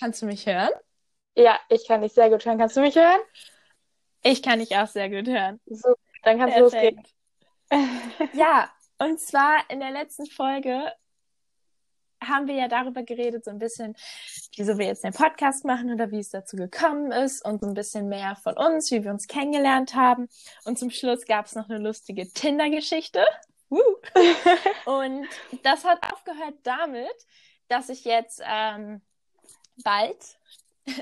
Kannst du mich hören? Ja, ich kann dich sehr gut hören. Kannst du mich hören? Ich kann dich auch sehr gut hören. So, dann kannst du losgehen. Ja, und zwar in der letzten Folge haben wir ja darüber geredet, so ein bisschen, wieso wir jetzt den Podcast machen oder wie es dazu gekommen ist und so ein bisschen mehr von uns, wie wir uns kennengelernt haben. Und zum Schluss gab es noch eine lustige Tinder-Geschichte. und das hat aufgehört damit, dass ich jetzt ähm, bald,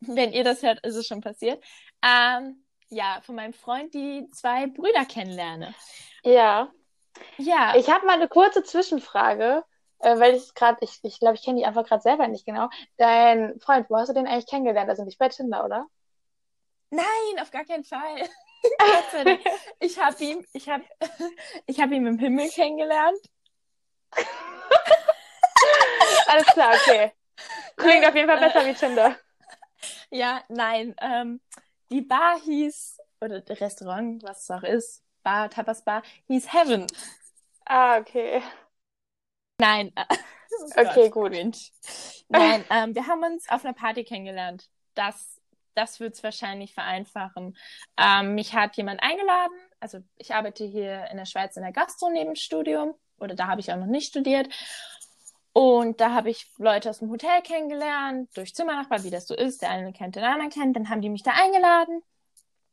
wenn ihr das hört, ist es schon passiert, ähm, ja, von meinem Freund die zwei Brüder kennenlerne. Ja. Ja. Ich habe mal eine kurze Zwischenfrage, äh, weil ich gerade, ich glaube, ich, glaub, ich kenne die einfach gerade selber nicht genau. Dein Freund, wo hast du den eigentlich kennengelernt? Also nicht bei Tinder, oder? Nein, auf gar keinen Fall. ich habe ihn, ich habe, ich habe ihn im Himmel kennengelernt. Alles klar, okay. Klingt auf jeden Fall besser wie Tinder. Ja, nein. Ähm, die Bar hieß, oder Restaurant, was es auch ist, Bar, Tapas Bar, hieß Heaven. Ah, okay. Nein. Oh okay, gut. Nein, ähm, wir haben uns auf einer Party kennengelernt. Das, das wird es wahrscheinlich vereinfachen. Ähm, mich hat jemand eingeladen. Also ich arbeite hier in der Schweiz in der Gastro neben Studium. Oder da habe ich auch noch nicht studiert. Und da habe ich Leute aus dem Hotel kennengelernt, durch Zimmernachbar, wie das so ist. Der eine kennt den anderen kennt. Dann haben die mich da eingeladen.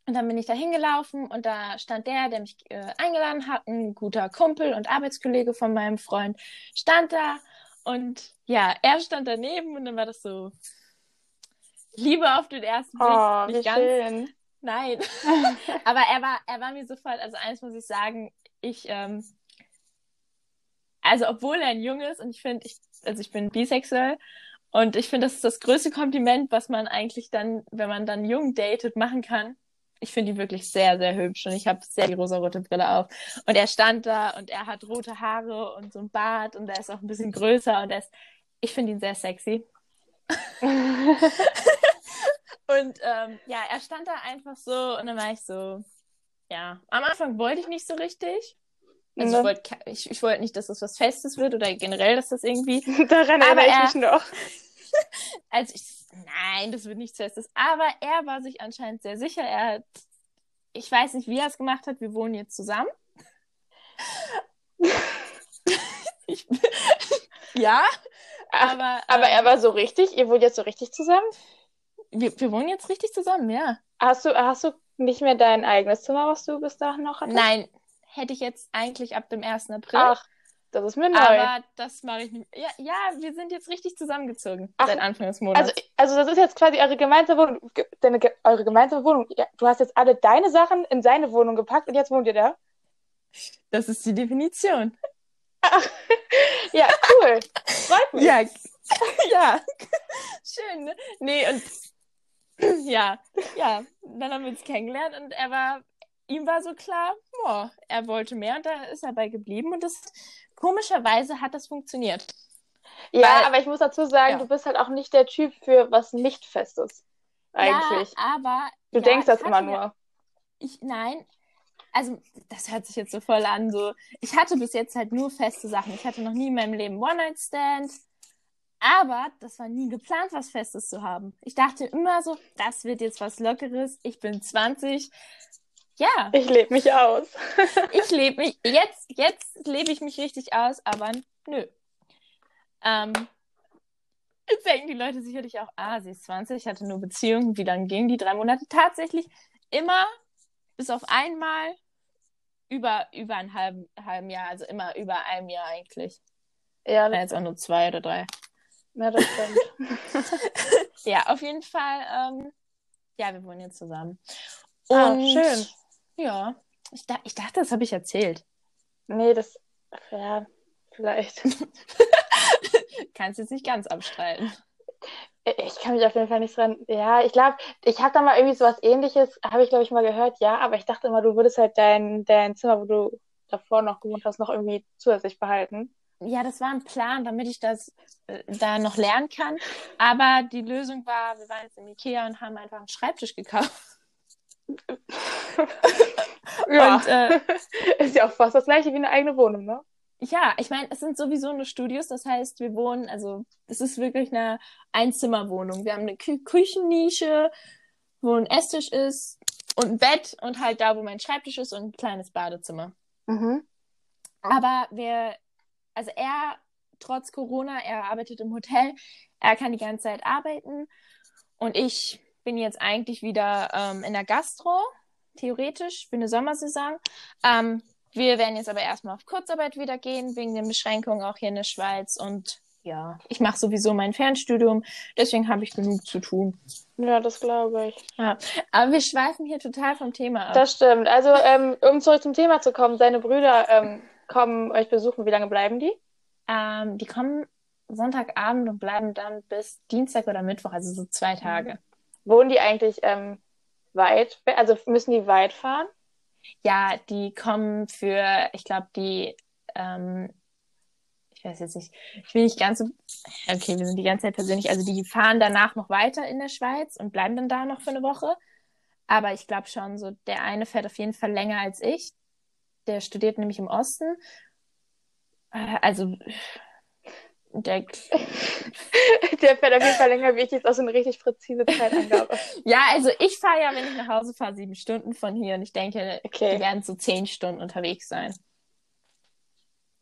Und dann bin ich da hingelaufen und da stand der, der mich äh, eingeladen hat, ein guter Kumpel und Arbeitskollege von meinem Freund, stand da. Und ja, er stand daneben und dann war das so Liebe auf den ersten Blick. Oh, wie ganz, schön. Nein. Aber er war, er war mir sofort, also eins muss ich sagen, ich, ähm, also obwohl er ein Junge ist und ich finde, ich, also ich bin bisexuell und ich finde, das ist das größte Kompliment, was man eigentlich dann, wenn man dann jung datet, machen kann. Ich finde ihn wirklich sehr, sehr hübsch und ich habe sehr die rosarote Brille auf. Und er stand da und er hat rote Haare und so ein Bart und er ist auch ein bisschen größer und er ist, ich finde ihn sehr sexy. und ähm, ja, er stand da einfach so und dann war ich so, ja, am Anfang wollte ich nicht so richtig. Also ich wollte ich, ich wollt nicht, dass das was Festes wird oder generell, dass das irgendwie. Daran erinnere ich mich noch. also ich, nein, das wird nichts Festes. Aber er war sich anscheinend sehr sicher. Er hat, ich weiß nicht, wie er es gemacht hat. Wir wohnen jetzt zusammen. ich, ja, aber. aber ähm, er war so richtig? Ihr wohnt jetzt so richtig zusammen? Wir, wir wohnen jetzt richtig zusammen, ja. Hast du, hast du nicht mehr dein eigenes Zimmer, was du bis dahin noch hattest? Nein, hätte ich jetzt eigentlich ab dem 1. April. Ach, das ist mir neu. Aber das mache ich nicht. Ja, ja, wir sind jetzt richtig zusammengezogen Ach, seit Anfang des Monats. Also, also das ist jetzt quasi eure gemeinsame Wohnung. Deine, eure gemeinsame Wohnung. Ja, du hast jetzt alle deine Sachen in seine Wohnung gepackt und jetzt wohnt ihr da? Das ist die Definition. Ach, ja, cool. Freut mich. Ja, ja. schön, ne? Nee, und ja, ja, dann haben wir uns kennengelernt und er war ihm war so klar, boah, er wollte mehr und da ist er bei geblieben und das komischerweise hat das funktioniert. Ja, Weil, aber ich muss dazu sagen, ja. du bist halt auch nicht der Typ für was nicht Festes. Eigentlich. Ja, aber. Du ja, denkst das immer nur. Ich, nein. Also, das hört sich jetzt so voll an. So, ich hatte bis jetzt halt nur feste Sachen. Ich hatte noch nie in meinem Leben One-Night-Stand. Aber das war nie geplant, was Festes zu haben. Ich dachte immer so, das wird jetzt was Lockeres. Ich bin 20. Ja. Ich lebe mich aus. ich lebe mich, jetzt, jetzt lebe ich mich richtig aus, aber nö. Ähm, jetzt denken die Leute sicherlich auch, ah, sie ist 20, hatte nur Beziehungen. Wie lange gingen die? Drei Monate? Tatsächlich immer, bis auf einmal, über, über ein halben, halben Jahr, also immer über einem Jahr eigentlich. Ja. Das... Jetzt auch nur zwei oder drei. Ja, das stimmt. ja, auf jeden Fall, ähm, ja, wir wohnen jetzt zusammen. Ah, Und ah, schön. Ja, ich, da, ich dachte, das habe ich erzählt. Nee, das, ja, vielleicht. Kannst jetzt nicht ganz abstreiten. Ich kann mich auf jeden Fall nicht dran. Ja, ich glaube, ich habe da mal irgendwie sowas ähnliches, habe ich glaube ich mal gehört, ja, aber ich dachte immer, du würdest halt dein, dein Zimmer, wo du davor noch gewohnt hast, noch irgendwie zusätzlich behalten. Ja, das war ein Plan, damit ich das äh, da noch lernen kann. Aber die Lösung war, wir waren jetzt im Ikea und haben einfach einen Schreibtisch gekauft. Ja. Und, äh, ist ja auch fast das gleiche wie eine eigene Wohnung, ne? ja, ich meine, es sind sowieso nur Studios, das heißt, wir wohnen, also es ist wirklich eine Einzimmerwohnung. Wir haben eine Kü Küchennische, wo ein Esstisch ist und ein Bett und halt da, wo mein Schreibtisch ist und ein kleines Badezimmer. Mhm. Aber wir, also er, trotz Corona, er arbeitet im Hotel, er kann die ganze Zeit arbeiten und ich bin jetzt eigentlich wieder ähm, in der Gastro, theoretisch, für eine Sommersaison. Ähm, wir werden jetzt aber erstmal auf Kurzarbeit wieder gehen, wegen den Beschränkungen auch hier in der Schweiz. Und ja, ich mache sowieso mein Fernstudium, deswegen habe ich genug zu tun. Ja, das glaube ich. Ja, aber wir schweifen hier total vom Thema ab. Das stimmt. Also, ähm, um zurück zum Thema zu kommen, seine Brüder ähm, kommen euch besuchen. Wie lange bleiben die? Ähm, die kommen Sonntagabend und bleiben dann bis Dienstag oder Mittwoch, also so zwei Tage. Wohnen die eigentlich ähm, weit? Also müssen die weit fahren? Ja, die kommen für, ich glaube, die, ähm, ich weiß jetzt nicht, ich will nicht ganz so, okay, wir sind die ganze Zeit persönlich, also die fahren danach noch weiter in der Schweiz und bleiben dann da noch für eine Woche. Aber ich glaube schon, so der eine fährt auf jeden Fall länger als ich. Der studiert nämlich im Osten. Äh, Also der, Der fährt auf jeden Fall länger wie ich jetzt auch so eine richtig präzise Zeitangabe. ja, also ich fahre ja, wenn ich nach Hause fahre, sieben Stunden von hier und ich denke, Okay. die werden so zehn Stunden unterwegs sein.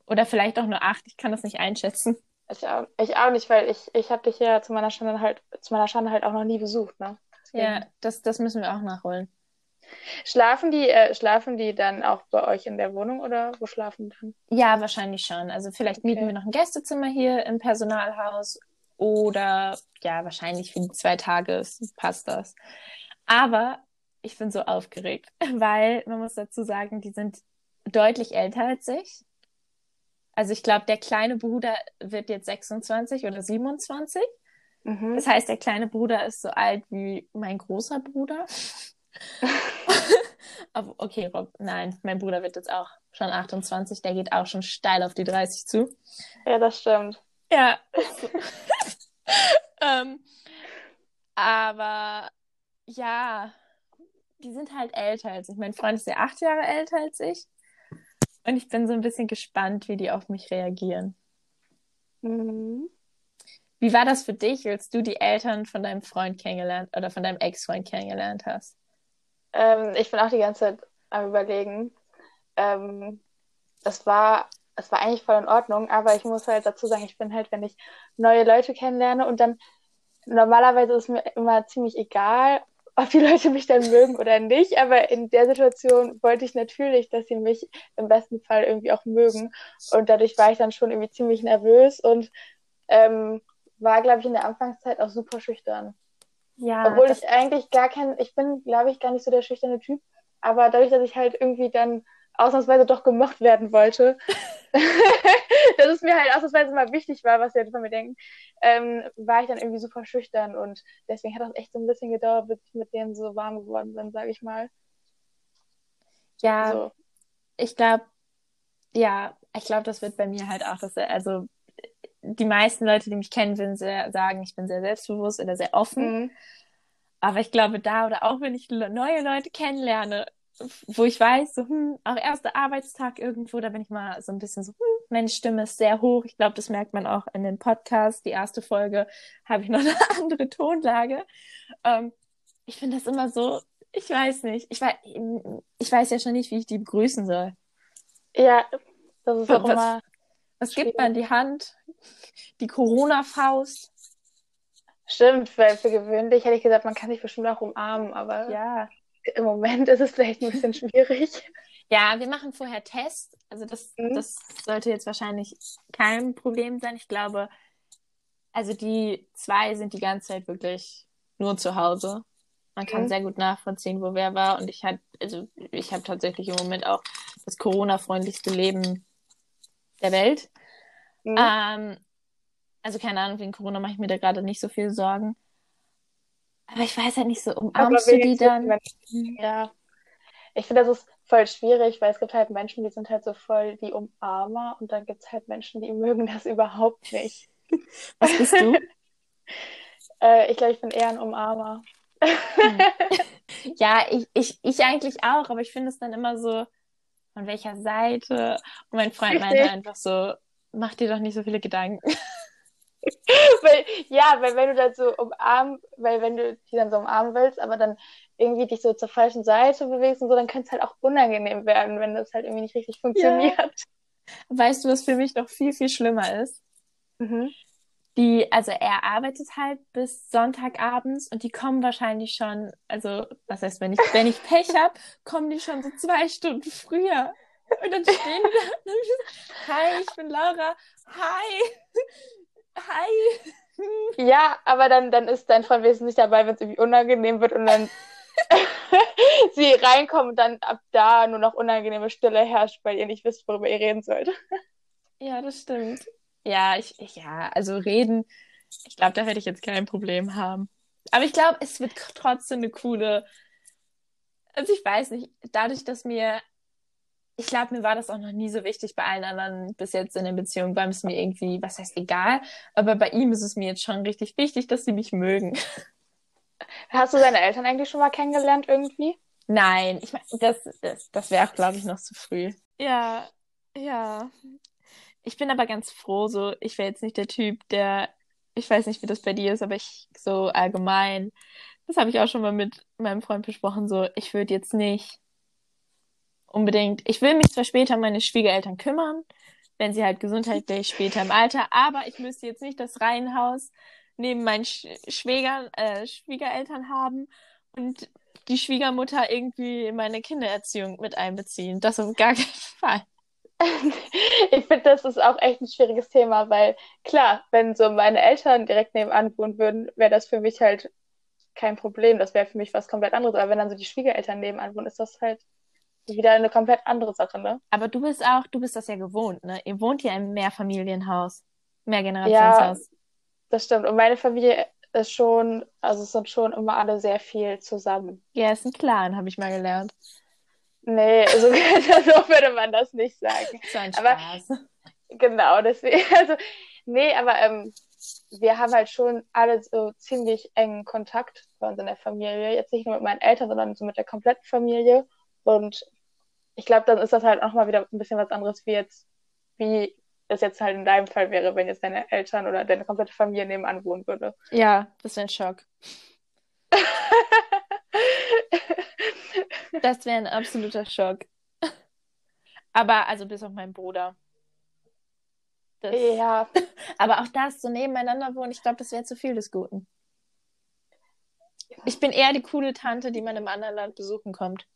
Oder vielleicht auch nur acht, ich kann das nicht einschätzen. Ich auch, ich auch nicht, weil ich, ich habe dich ja zu meiner Schande halt, zu meiner Schande halt auch noch nie besucht, ne? Deswegen. Ja, das, das müssen wir auch nachholen. Schlafen die, äh, schlafen die dann auch bei euch in der Wohnung oder wo schlafen die dann? Ja, wahrscheinlich schon. Also vielleicht mieten Okay. wir noch ein Gästezimmer hier im Personalhaus oder ja, wahrscheinlich für die zwei Tage passt das. Aber ich bin so aufgeregt, weil man muss dazu sagen, die sind deutlich älter als ich. Also ich glaube, der kleine Bruder wird jetzt 26 oder 27. Mhm. Das heißt, der kleine Bruder ist so alt wie mein großer Bruder. Aber okay, Rob, nein, mein Bruder wird jetzt auch schon 28, der geht auch schon steil auf die 30 zu. Ja, das stimmt. Ja. ähm, aber ja, die sind halt älter als ich. Mein Freund ist ja acht Jahre älter als ich. Und ich bin so ein bisschen gespannt, wie die auf mich reagieren. Mhm. Wie war das für dich, als du die Eltern von deinem Freund kennengelernt oder von deinem Ex-Freund kennengelernt hast? Ähm, ich bin auch die ganze Zeit am Überlegen. Ähm, das war, es war eigentlich voll in Ordnung, aber ich muss halt dazu sagen, ich bin halt, wenn ich neue Leute kennenlerne und dann normalerweise ist mir immer ziemlich egal, ob die Leute mich dann mögen oder nicht, aber in der Situation wollte ich natürlich, dass sie mich im besten Fall irgendwie auch mögen und dadurch war ich dann schon irgendwie ziemlich nervös und ähm, war, glaube ich, in der Anfangszeit auch super schüchtern. Ja, Obwohl ich eigentlich gar kein, ich bin, glaube ich, gar nicht so der schüchterne Typ, aber dadurch, dass ich halt irgendwie dann ausnahmsweise doch gemocht werden wollte, dass es mir halt ausnahmsweise mal wichtig war, was die Leute von mir denken, ähm, war ich dann irgendwie super schüchtern und deswegen hat das echt so ein bisschen gedauert, bis ich mit denen so warm geworden bin, sage ich mal. ja, So. ich glaube, ja, ich glaube, das wird bei mir halt auch, dass, also die meisten Leute, die mich kennen, würden sehr, sagen, ich bin sehr selbstbewusst oder sehr offen. Mhm. Aber ich glaube, da oder auch wenn ich neue Leute kennenlerne, wo ich weiß, so, hm, auch erster Arbeitstag irgendwo, da bin ich mal so ein bisschen so, hm, meine Stimme ist sehr hoch. Ich glaube, das merkt man auch in den Podcast. Die erste Folge habe ich noch eine andere Tonlage. Ähm, ich finde das immer so, ich weiß nicht. Ich weiß, ich weiß ja schon nicht, wie ich die begrüßen soll. Ja, das ist auch immer, Was gibt man? Die Hand? Die Corona-Faust? stimmt, weil für gewöhnlich hätte ich gesagt, man kann sich bestimmt auch umarmen, aber Ja. im Moment ist es vielleicht ein bisschen schwierig. Ja, wir machen vorher Test. Also das, Mhm. das sollte jetzt wahrscheinlich kein Problem sein. Ich glaube, also die zwei sind die ganze Zeit wirklich nur zu Hause. Man kann Mhm. sehr gut nachvollziehen, wo wer war. Und ich hatte, also ich habe tatsächlich im Moment auch das Corona-freundlichste Leben der Welt. Mhm. Ähm, also keine Ahnung, wegen Corona mache ich mir da gerade nicht so viel Sorgen. Aber ich weiß halt nicht so, umarmst du die dann? wenn- Ja, ich finde, das ist voll schwierig, weil es gibt halt Menschen, die sind halt so voll die Umarmer und dann gibt es halt Menschen, die mögen das überhaupt nicht. Was bist du? Äh, ich glaube, ich bin eher ein Umarmer. Ja, ich, ich, ich eigentlich auch, aber ich finde es dann immer so, von welcher Seite? Und mein Freund meinte einfach so, mach dir doch nicht so viele Gedanken. weil, ja, weil wenn du dann so umarmen, weil wenn du die dann so umarmen willst, aber dann irgendwie dich so zur falschen Seite bewegst und so, dann könnte es halt auch unangenehm werden, wenn das halt irgendwie nicht richtig funktioniert. Weißt du, was für mich noch viel, viel schlimmer ist? Mhm. Die, also er arbeitet halt bis Sonntagabends und die kommen wahrscheinlich schon, also was heißt, wenn ich, wenn ich Pech hab, kommen die schon so zwei Stunden früher. Und dann stehen die da so, hi, ich bin Laura, hi, hi. Ja, aber dann, dann ist dein Freund wenigstens nicht dabei, wenn es irgendwie unangenehm wird und dann sie reinkommen und dann ab da nur noch unangenehme Stille herrscht, weil ihr nicht wisst, worüber ihr reden sollt. Ja, das stimmt. Ja, ich, ich ja, also reden, ich glaube, da werde ich jetzt kein Problem haben. Aber ich glaube, es wird trotzdem eine coole, also ich weiß nicht, dadurch, dass mir, ich glaube, mir war das auch noch nie so wichtig bei allen anderen bis jetzt in der Beziehung, war es mir irgendwie, was heißt egal, aber bei ihm ist es mir jetzt schon richtig wichtig, dass sie mich mögen. Hast du deine Eltern eigentlich schon mal kennengelernt irgendwie? Nein, ich meine, das, das, das wäre auch, glaube ich, noch zu früh. Ja, ja. Ich bin aber ganz froh, so, ich wäre jetzt nicht der Typ, der, ich weiß nicht, wie das bei dir ist, aber ich so allgemein, das habe ich auch schon mal mit meinem Freund besprochen, so, ich würde jetzt nicht unbedingt, ich will mich zwar später um meine Schwiegereltern kümmern, wenn sie halt gesundheitlich später im Alter, aber ich müsste jetzt nicht das Reihenhaus neben meinen Sch Schwägern, äh, Schwiegereltern haben und die Schwiegermutter irgendwie in meine Kindererziehung mit einbeziehen. Das auf gar keinen Fall. ich finde, das ist auch echt ein schwieriges Thema, weil klar, wenn so meine Eltern direkt nebenan wohnen würden, wäre das für mich halt kein Problem. Das wäre für mich was komplett anderes. Aber wenn dann so die Schwiegereltern nebenan wohnen, ist das halt wieder eine komplett andere Sache, ne? Aber du bist auch, du bist das ja gewohnt, ne? Ihr wohnt ja im Mehrfamilienhaus, Mehrgenerationshaus. Ja, das stimmt. Und meine Familie ist schon, also es sind schon immer alle sehr viel zusammen. Ja, ist ein Clan, habe ich mal gelernt. Nee, so, so würde man das nicht sagen. So ein Aber- Spaß. Genau, deswegen, also, nee, aber ähm, wir haben halt schon alle so ziemlich engen Kontakt bei uns in der Familie. Jetzt nicht nur mit meinen Eltern, sondern so mit der kompletten Familie. Und ich glaube, dann ist das halt auch mal wieder ein bisschen was anderes, wie jetzt, wie es jetzt halt in deinem Fall wäre, wenn jetzt deine Eltern oder deine komplette Familie nebenan wohnen würde. Ja, das wäre ein Schock. Das wäre ein absoluter Schock. Aber, also bis auf meinen Bruder. Das, ja, aber auch das, so nebeneinander wohnen, ich glaube, das wäre zu viel des Guten. Ich bin eher die coole Tante, die man im anderen Land besuchen kommt.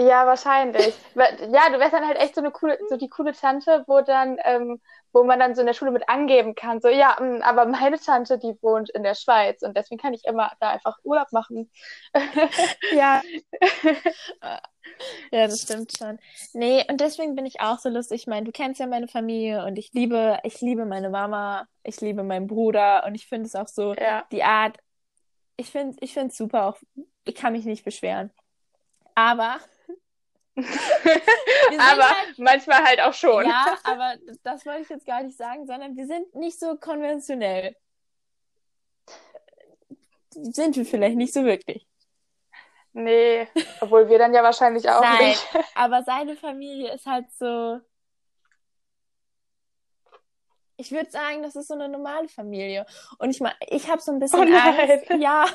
Ja, wahrscheinlich. Ja, du wärst dann halt echt so eine coole, so die coole Tante, wo dann, ähm, wo man dann so in der Schule mit angeben kann. So, ja, mm, aber meine Tante, die wohnt in der Schweiz und deswegen kann ich immer da einfach Urlaub machen. Ja. Ja, das stimmt schon. Nee, und deswegen bin ich auch so lustig. Ich meine, du kennst ja meine Familie und ich liebe, ich liebe meine Mama, ich liebe meinen Bruder und ich finde es auch so, Ja. die Art, ich finde, ich finde es super, auch, ich kann mich nicht beschweren. Aber, Aber halt, manchmal halt auch schon. ja, aber das wollte ich jetzt gar nicht sagen, sondern wir sind nicht so konventionell. Sind wir vielleicht nicht so wirklich. Nee, obwohl wir dann ja wahrscheinlich auch Nein. nicht. Aber seine Familie ist halt so. Ich würde sagen, das ist so eine normale Familie. Und ich meine, ich habe so ein bisschen Oh. Angst. Ja.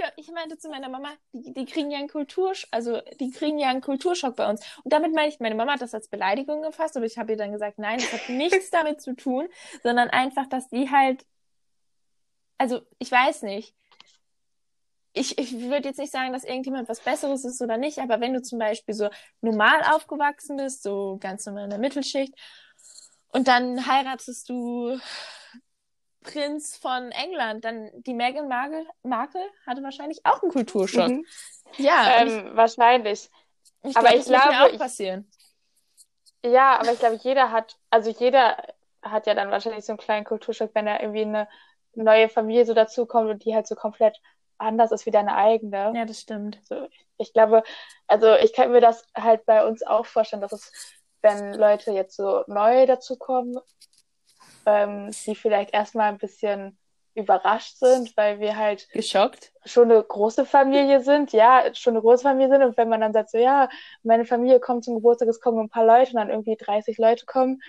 Ja, ich meinte zu meiner Mama, die, die kriegen ja einen Kultursch, also die kriegen ja einen Kulturschock bei uns. Und damit meine ich, meine Mama hat das als Beleidigung gefasst, aber ich habe ihr dann gesagt, nein, das hat nichts damit zu tun, sondern einfach, dass die halt, also ich weiß nicht. Ich, ich würde jetzt nicht sagen, dass irgendjemand was Besseres ist oder nicht, aber wenn du zum Beispiel so normal aufgewachsen bist, so ganz normal in der Mittelschicht, und dann heiratest du Prinz von England, dann die Meghan Markle, Markle hatte wahrscheinlich auch einen Kulturschock. Mhm. Ja, Ähm, wahrscheinlich. ich, ich aber glaub, ich das wird mir glaube, auch ich- passieren. Ja, aber ich glaube, jeder hat, also jeder hat ja dann wahrscheinlich so einen kleinen Kulturschock, wenn da irgendwie eine neue Familie so dazukommt und die halt so komplett anders ist wie deine eigene. Ja, das stimmt. Also ich glaube, also ich kann mir das halt bei uns auch vorstellen, dass es, wenn Leute jetzt so neu dazukommen, ähm, die vielleicht erstmal ein bisschen überrascht sind, weil wir halt Geschockt? schon eine große Familie sind, ja, schon eine große Familie sind und wenn man dann sagt so, ja, meine Familie kommt zum Geburtstag, es kommen ein paar Leute und dann irgendwie 30 Leute kommen,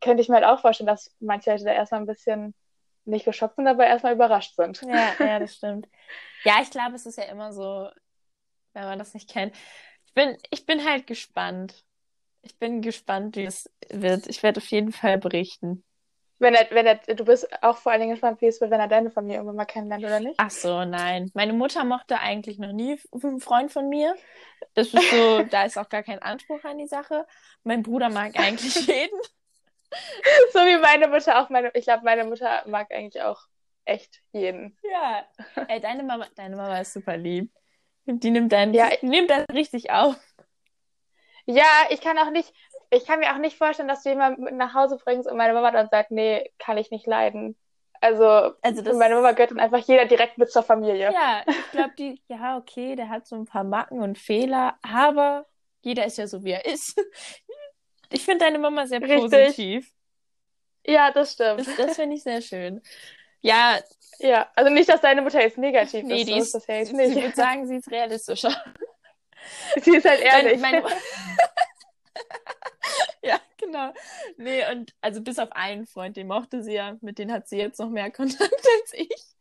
könnte ich mir halt auch vorstellen, dass manche Leute da erstmal ein bisschen nicht geschockt sind, aber erstmal überrascht sind. Ja, ja, das stimmt. Ja, ich glaube, es ist ja immer so, wenn man das nicht kennt. Ich bin, ich bin halt gespannt. Ich bin gespannt, wie es wird. Ich werde auf jeden Fall berichten. Wenn er, wenn er, du bist auch vor allen Dingen gespannt, wie es wird, wenn er deine Familie irgendwann mal kennenlernt, oder nicht? Ach so, nein. Meine Mutter mochte eigentlich noch nie einen Freund von mir. Das ist so, da ist auch gar kein Anspruch an die Sache. Mein Bruder mag eigentlich jeden. so wie meine Mutter auch. Meine, ich glaube, meine Mutter mag eigentlich auch echt jeden. Ja. Ey, deine Mama, deine Mama ist super lieb. Die nimmt dann, ja, nimmt das richtig auf. Ja, ich kann auch nicht, ich kann mir auch nicht vorstellen, dass du jemanden nach Hause bringst und meine Mama dann sagt, nee, kann ich nicht leiden. Also, also das, meine Mama gehört dann einfach jeder direkt mit zur Familie. Ja, ich glaube, die, ja, okay, der hat so ein paar Macken und Fehler, aber jeder ist ja so, wie er ist. Ich finde deine Mama sehr Richtig. positiv. Ja, das stimmt. Das, das finde ich sehr schön. Ja. Ja, also nicht, dass deine Mutter jetzt negativ nee, ist. Die ist, das ja jetzt nicht. Ich würde sagen, sie ist realistischer. Sie ist halt ehrlich. Meine, meine... genau. Nee, und also bis auf einen Freund, den mochte sie ja, mit dem hat sie jetzt noch mehr Kontakt als ich.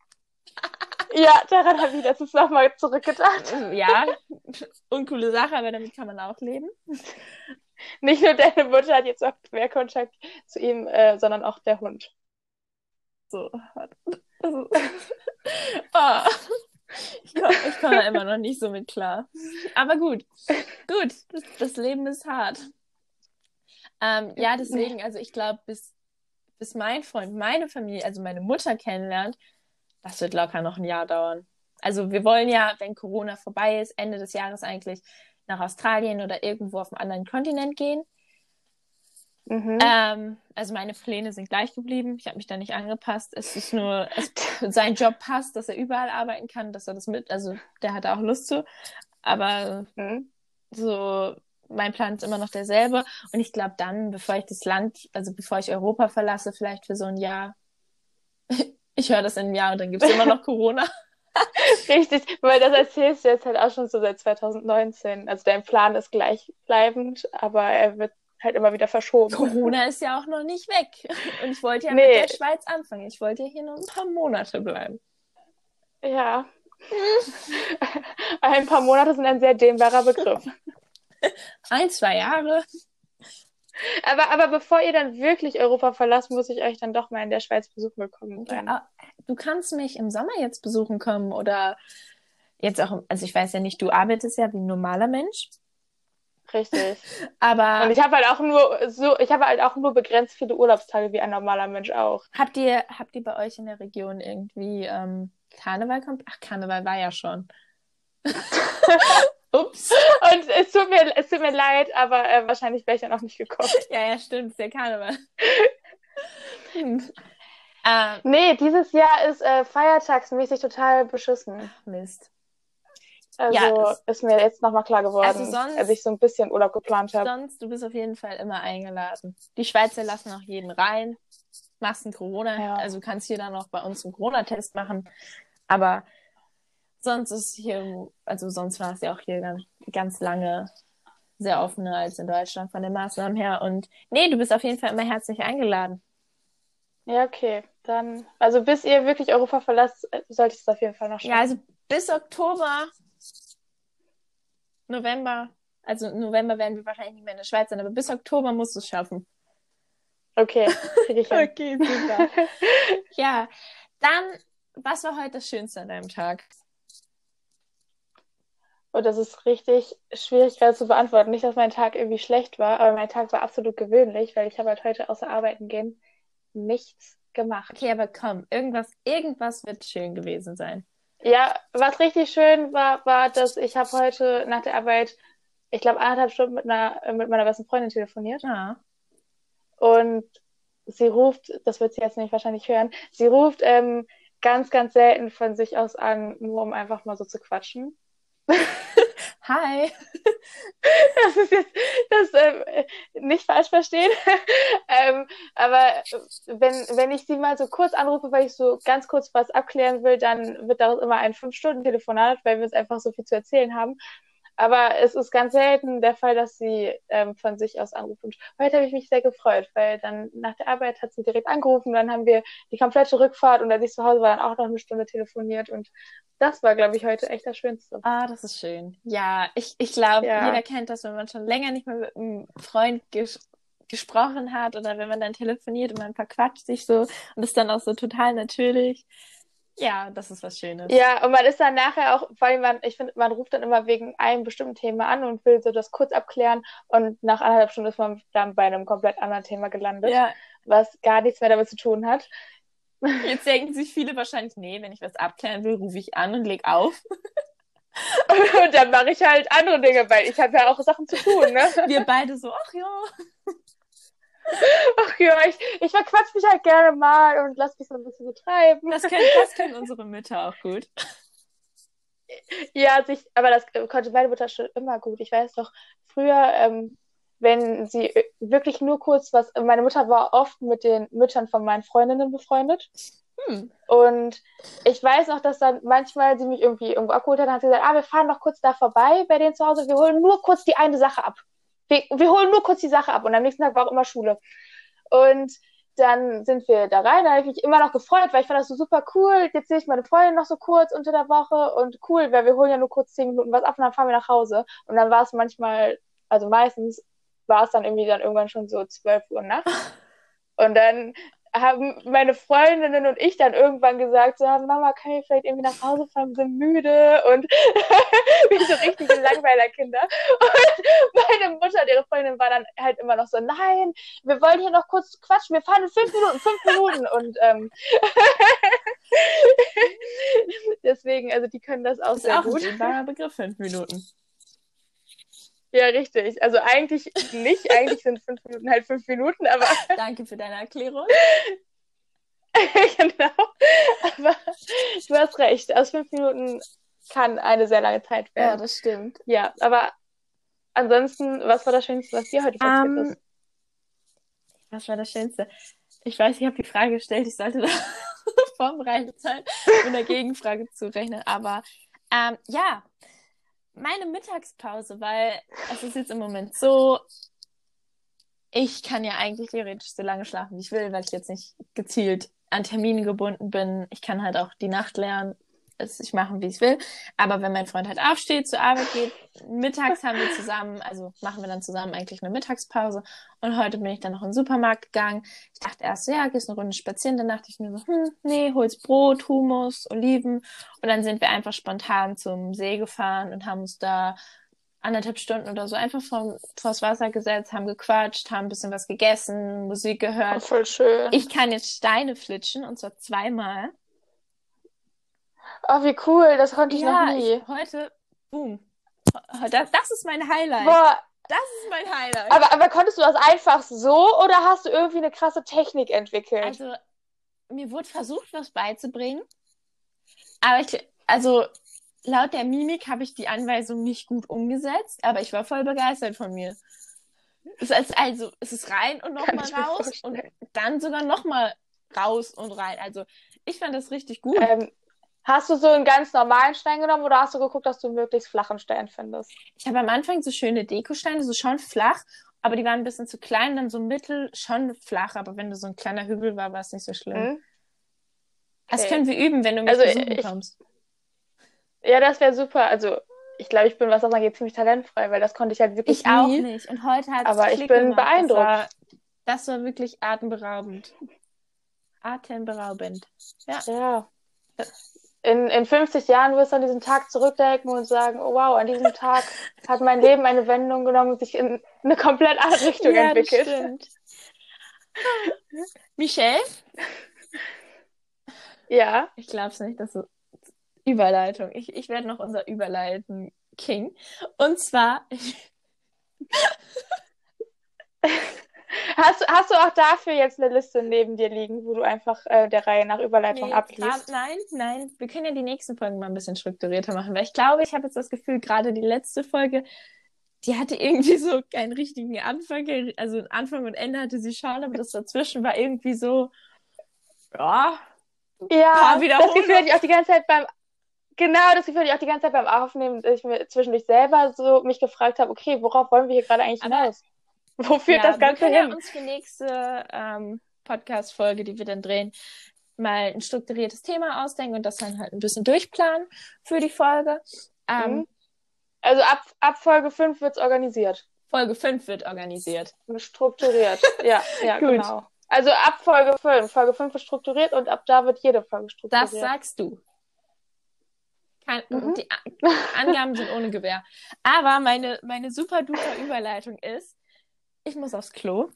Ja, daran habe ich letztens nochmal zurückgedacht. Ja, uncoole Sache, aber damit kann man auch leben. Nicht nur deine Mutter hat jetzt auch mehr Kontakt zu ihm, äh, sondern auch der Hund. So. Also, oh. Ich komme komm da immer noch nicht so mit klar. Aber gut, gut, das, das Leben ist hart. Ähm, ja, deswegen, also ich glaube, bis, bis mein Freund meine Familie, also meine Mutter kennenlernt, das wird locker noch ein Jahr dauern. Also wir wollen ja, wenn Corona vorbei ist, Ende des Jahres eigentlich nach Australien oder irgendwo auf einem anderen Kontinent gehen. Mhm. Ähm, also meine Pläne sind gleich geblieben. Ich habe mich da nicht angepasst. Es ist nur, es, sein Job passt, dass er überall arbeiten kann, dass er das mit, also der hat auch Lust zu. Aber mhm. so, mein Plan ist immer noch derselbe. Und ich glaube dann, bevor ich das Land, also bevor ich Europa verlasse, vielleicht für so ein Jahr, ich höre das in einem Jahr und dann gibt es immer noch Corona. Richtig, weil das erzählst du jetzt halt auch schon so seit 2019. Also dein Plan ist gleichbleibend, aber er wird halt immer wieder verschoben. Corona ist ja auch noch nicht weg. Und ich wollte ja nee. mit der Schweiz anfangen. Ich wollte ja hier noch ein paar Monate bleiben. Ja. ein paar Monate sind ein sehr dehnbarer Begriff. ein, zwei Jahre. Aber, aber bevor ihr dann wirklich Europa verlasst, muss ich euch dann doch mal in der Schweiz besuchen kommen. Ja, du kannst mich im Sommer jetzt besuchen kommen oder jetzt auch, also ich weiß ja nicht, du arbeitest ja wie ein normaler Mensch. Richtig. Aber und ich habe halt auch nur so, ich habe halt auch nur begrenzt viele Urlaubstage wie ein normaler Mensch auch. Habt ihr, habt ihr bei euch in der Region irgendwie ähm, Karneval kommt? Ach, Karneval war ja schon. Ups. Und es tut mir, es tut mir leid, aber äh, wahrscheinlich wäre ich dann auch nicht gekommen. ja, ja, stimmt, ist der Karneval. hm. ähm, nee, dieses Jahr ist äh, feiertagsmäßig total beschissen. Mist. Also ja, ist mir jetzt nochmal klar geworden, also sonst, als ich so ein bisschen Urlaub geplant habe. Sonst, du bist auf jeden Fall immer eingeladen. Die Schweizer lassen auch jeden rein. Machst einen Corona, ja. also du kannst hier dann auch bei uns einen Corona-Test machen. Aber sonst ist hier, also sonst war es ja auch hier ganz, ganz lange sehr offener als in Deutschland von den Maßnahmen her. Und nee, du bist auf jeden Fall immer herzlich eingeladen. Ja, okay. Dann, also bis ihr wirklich Europa verlasst, sollte ich es auf jeden Fall noch schaffen. Ja, also bis Oktober November, also November werden wir wahrscheinlich nicht mehr in der Schweiz sein, aber bis Oktober musst du es schaffen. Okay, kriege ich hin. okay, super. ja, dann, was war heute das Schönste an deinem Tag? Und das ist richtig schwierig gerade zu beantworten. Nicht, dass mein Tag irgendwie schlecht war, aber mein Tag war absolut gewöhnlich, weil ich habe halt heute außer Arbeiten gehen nichts gemacht. Okay, aber komm, irgendwas, irgendwas wird schön gewesen sein. Ja, was richtig schön war, war, dass ich habe heute nach der Arbeit, ich glaube, anderthalb Stunden mit, einer, mit meiner besten Freundin telefoniert. Ja. Und sie ruft, das wird sie jetzt nicht wahrscheinlich hören, sie ruft ähm, ganz, ganz selten von sich aus an, nur um einfach mal so zu quatschen. Hi. Das ist jetzt das äh, nicht falsch verstehen. ähm, aber wenn, wenn ich sie mal so kurz anrufe, weil ich so ganz kurz was abklären will, dann wird daraus immer ein Fünf-Stunden-Telefonat, weil wir uns einfach so viel zu erzählen haben. Aber es ist ganz selten der Fall, dass sie ähm, von sich aus anruft. Und heute habe ich mich sehr gefreut, weil dann nach der Arbeit hat sie direkt angerufen. Dann haben wir die komplette Rückfahrt und als ich zu Hause war, dann auch noch eine Stunde telefoniert. Und das war, glaube ich, heute echt das Schönste. Ah, das ist schön. Ja, ich, ich glaube, ja. jeder kennt das, wenn man schon länger nicht mehr mit einem Freund ges gesprochen hat oder wenn man dann telefoniert und man verquatscht sich so und ist dann auch so total natürlich. Ja, das ist was Schönes. Ja, und man ist dann nachher auch, vor allem, man, ich finde, man ruft dann immer wegen einem bestimmten Thema an und will so das kurz abklären und nach anderthalb Stunden ist man dann bei einem komplett anderen Thema gelandet, ja. was gar nichts mehr damit zu tun hat. Jetzt denken sich viele wahrscheinlich, nee, wenn ich was abklären will, rufe ich an und leg auf. und dann mache ich halt andere Dinge, weil ich habe ja auch Sachen zu tun, ne? Wir beide so, ach ja. Ach ja, ich, ich verquatsch mich halt gerne mal und lass mich so ein bisschen betreiben. Das können, das können unsere Mütter auch gut. Ja, sich, aber das konnte meine Mutter schon immer gut. Ich weiß doch, früher, ähm, wenn sie wirklich nur kurz was, meine Mutter war oft mit den Müttern von meinen Freundinnen befreundet. Hm. Und ich weiß noch, dass dann manchmal sie mich irgendwie irgendwo abgeholt hat, dann hat sie gesagt, ah, wir fahren noch kurz da vorbei bei denen zu Hause, wir holen nur kurz die eine Sache ab wir, wir holen nur kurz die Sache ab und am nächsten Tag war auch immer Schule. Und dann sind wir da rein, da habe ich mich immer noch gefreut, weil ich fand das so super cool. Jetzt sehe ich meine Freundin noch so kurz unter der Woche und cool, weil wir holen ja nur kurz zehn Minuten was ab und dann fahren wir nach Hause. Und dann war es manchmal, also meistens war es dann irgendwie dann irgendwann schon so zwölf Uhr nachts. Und dann haben meine Freundinnen und ich dann irgendwann gesagt, so, Mama, können wir vielleicht irgendwie nach Hause fahren, wir sind müde und wie so richtige Langweilerkinder. Und meine Mutter und ihre Freundin war dann halt immer noch so, nein, wir wollen hier noch kurz quatschen, wir fahren in fünf Minuten, fünf Minuten und ähm, deswegen, also die können das auch das sehr auch gut. Ein Begriff, fünf Minuten. Ja, richtig. Also eigentlich nicht. Eigentlich sind fünf Minuten halt fünf Minuten, aber. Danke für deine Erklärung. genau. Aber du hast recht. Aus fünf Minuten kann eine sehr lange Zeit werden. Ja, das stimmt. Ja, aber ansonsten, was war das Schönste, was dir heute passiert um, ist? Was war das Schönste? Ich weiß, ich habe die Frage gestellt, ich sollte da vorbereitet sein, um eine Gegenfrage zu rechnen. Aber ähm, ja, meine Mittagspause, weil es ist jetzt im Moment so, ich kann ja eigentlich theoretisch so lange schlafen, wie ich will, weil ich jetzt nicht gezielt an Termine gebunden bin. Ich kann halt auch die Nacht lernen es ich machen, wie ich will. Aber wenn mein Freund halt aufsteht, zur Arbeit geht, mittags haben wir zusammen, also machen wir dann zusammen eigentlich eine Mittagspause. Und heute bin ich dann noch in den Supermarkt gegangen. Ich dachte erst, ja, gehst eine Runde spazieren. Dann dachte ich mir so, hm, nee, holst Brot, Hummus, Oliven. Und dann sind wir einfach spontan zum See gefahren und haben uns da anderthalb Stunden oder so einfach vom, vors Wasser gesetzt, haben gequatscht, haben ein bisschen was gegessen, Musik gehört. Oh, voll schön. Ich kann jetzt Steine flitschen und zwar zweimal. Oh, wie cool, das konnte ich ja, noch nie. Ich, heute, boom. Das, das ist mein Highlight. Boah. Das ist mein Highlight. Aber, aber konntest du das einfach so oder hast du irgendwie eine krasse Technik entwickelt? Also, mir wurde versucht, was beizubringen. Aber ich, also, laut der Mimik habe ich die Anweisung nicht gut umgesetzt, aber ich war voll begeistert von mir. Es ist also, es ist rein und nochmal raus und dann sogar nochmal raus und rein. Also, ich fand das richtig gut. Ähm, Hast du so einen ganz normalen Stein genommen oder hast du geguckt, dass du einen möglichst flachen Stein findest? Ich habe am Anfang so schöne Dekosteine, so schon flach, aber die waren ein bisschen zu klein, dann so mittel, schon flach, aber wenn du so ein kleiner Hügel war, war es nicht so schlimm. Mhm. Okay. Das können wir üben, wenn du mich also, besuchen ich, kommst. Ja, das wäre super. Also ich glaube, ich bin, was das angeht, ziemlich talentfrei, weil das konnte ich halt wirklich ich nie. auch nicht. Und heute hat Aber ich bin gemacht. beeindruckt. Das war, das war wirklich atemberaubend. Atemberaubend. Ja. Ja in, in 50 Jahren wirst du an diesen Tag zurückdenken und sagen, oh wow, an diesem Tag hat mein Leben eine Wendung genommen und sich in eine komplett andere Richtung ja, entwickelt. Das stimmt. Michelle? Ja. Ich glaube es nicht, dass du Überleitung. Ich, ich werde noch unser Überleiten King. Und zwar. Hast, hast du auch dafür jetzt eine Liste neben dir liegen, wo du einfach äh, der Reihe nach Überleitung Nee, abliest? nein, nein. Wir können ja die nächsten Folgen mal ein bisschen strukturierter machen, weil ich glaube, ich habe jetzt das Gefühl, gerade die letzte Folge, die hatte irgendwie so keinen richtigen Anfang. Also Anfang und Ende hatte sie schon, aber das dazwischen war irgendwie so, ja, Ja, das. Gefühl hatte ich auch die ganze Zeit beim, genau, das Gefühl ich auch die ganze Zeit beim Aufnehmen, dass ich mir zwischendurch selber so mich gefragt habe, okay, worauf wollen wir hier gerade eigentlich hinaus? Wo führt ja, das Ganze wir können hin? ja uns für nächste ähm, Podcast-Folge, die wir dann drehen, mal ein strukturiertes Thema ausdenken und das dann halt ein bisschen durchplanen für die Folge. Ähm, Mhm. Also ab, ab Folge 5 wird's organisiert Folge 5 wird organisiert. strukturiert. Ja, ja, genau. Also ab Folge 5. Folge 5 ist strukturiert und ab da wird jede Folge strukturiert. Das sagst du. Kein, Mhm. Die Angaben sind ohne Gewähr. Aber meine, meine super duper Überleitung ist, ich muss aufs Klo.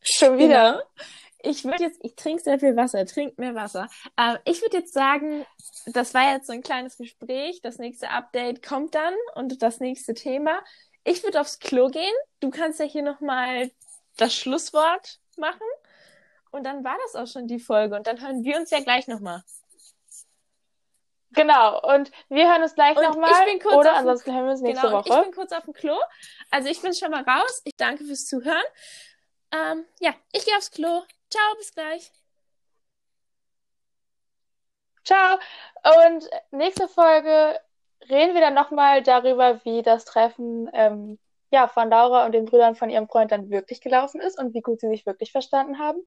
Schon wieder. Genau. Ich würde jetzt, ich trinke sehr viel Wasser, trink mehr Wasser. Ähm, ich würde jetzt sagen, das war jetzt so ein kleines Gespräch. Das nächste Update kommt dann und das nächste Thema. Ich würde aufs Klo gehen. Du kannst ja hier nochmal das Schlusswort machen. Und dann war das auch schon die Folge. Und dann hören wir uns ja gleich nochmal. Genau. Und wir hören uns gleich nochmal. Oder ansonsten hören wir uns nächste Genau, Woche. ich bin kurz auf dem Klo. Also ich bin schon mal raus. Ich danke fürs Zuhören. Ähm, ja, ich gehe aufs Klo. Ciao, bis gleich. Ciao. Und nächste Folge reden wir dann nochmal darüber, wie das Treffen ähm, ja, von Laura und den Brüdern von ihrem Freund dann wirklich gelaufen ist und wie gut sie sich wirklich verstanden haben.